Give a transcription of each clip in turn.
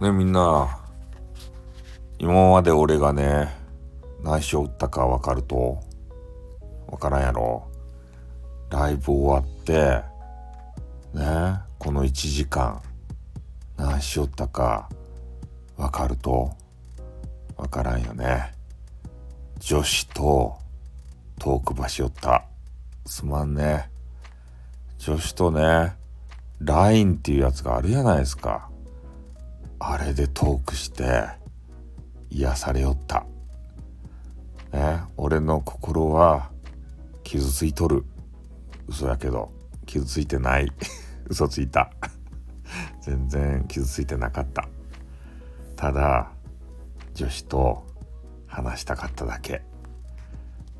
ねみんな。今まで俺がね何しを打ったか分かると分からんやろ。ライブ終わってねこの1時間何しよったか分かると分からんよね。女子とトーク場しよった。すまんね。女子とね LINE っていうやつがあるじゃないですか。あれでトークして癒されよった。ね俺の心は傷ついとる。嘘やけど。傷ついてない。嘘ついた。全然傷ついてなかった。ただ女子と話したかっただけ。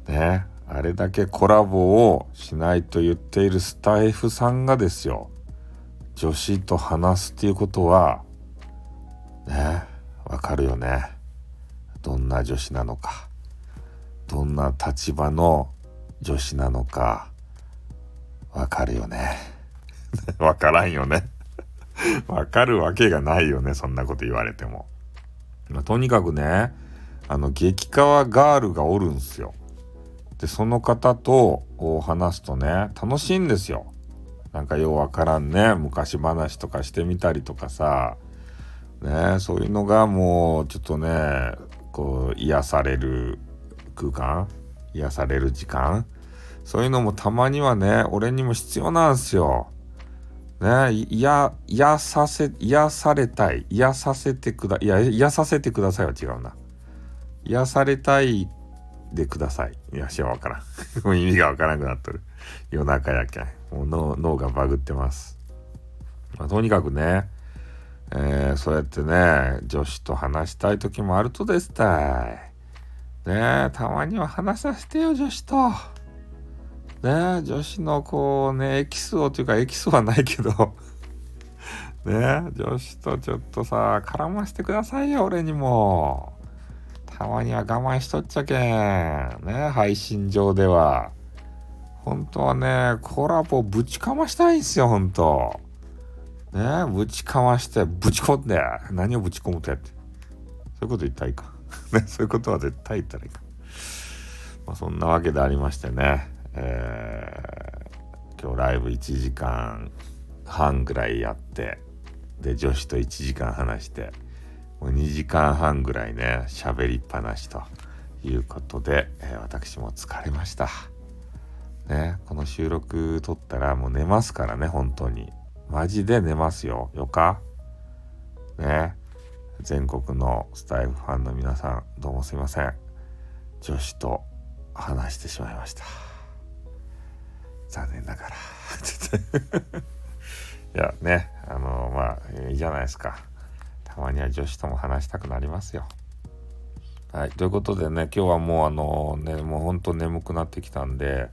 ねあれだけコラボをしないと言っているスタイフさんがですよ。女子と話すっていうことはね。わかるよね。どんな女子なのか。どんな立場の女子なのか。わかるよね。わからんよね。わかるわけがないよね。そんなこと言われても、まあ、とにかくねあの激川ガールがおるんすよ。でその方と話すとね楽しいんですよ。なんかようわからんね。昔話とかしてみたりとかさ。ねそういうのがもうちょっとねこう癒される空間？癒される時間？そういうのもたまにはね俺にも必要なんすよ。ね癒癒させ癒されたい癒させてくだいや癒させてくださいは違うな。癒されたいでください。いや、しわからん。もう意味がわからなくなっとる。夜中やけん。もう脳脳がバグってます。まあ、とにかくね、えー、そうやってね、女子と話したい時もあるとですたい。ねえたまには話させてよ、女子と。ねえ女子のこうね、エキスをというか、エキスはないけど ねえ女子とちょっとさ、絡ましてくださいよ、俺にも。たまには我慢しとっちゃけん。ねえ配信上では。本当はね、コラボぶちかましたいんすよ、本当ねぶちかまして、ぶち込んで、何をぶち込むとやって。そういうこと言ったらいいか。ね、そういうことは絶対言ったらいいか。まあ、そんなわけでありましてね、えー、今日ライブ1時間半ぐらいやって、で、女子と1時間話して、もう2時間半ぐらいね、喋りっぱなしということで、えー、私も疲れました。ね、この収録撮ったらもう寝ますからね、本当に。マジで寝ますよ。よか？ね。全国のスタイフファンの皆さん、どうもすいません。女子と話してしまいました。残念ながら。いやね、あのまあ、いいじゃないですか。たまには女子とも話したくなりますよ。はい。ということでね、今日はもうあのね、もうほんと眠くなってきたんで、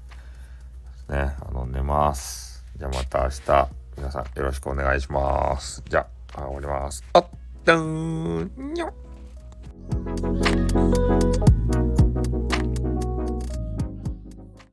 ね、あの、寝ます。じゃあまた明日、皆さんよろしくお願いします。じゃあ、終わります。あっ、たーん、にょ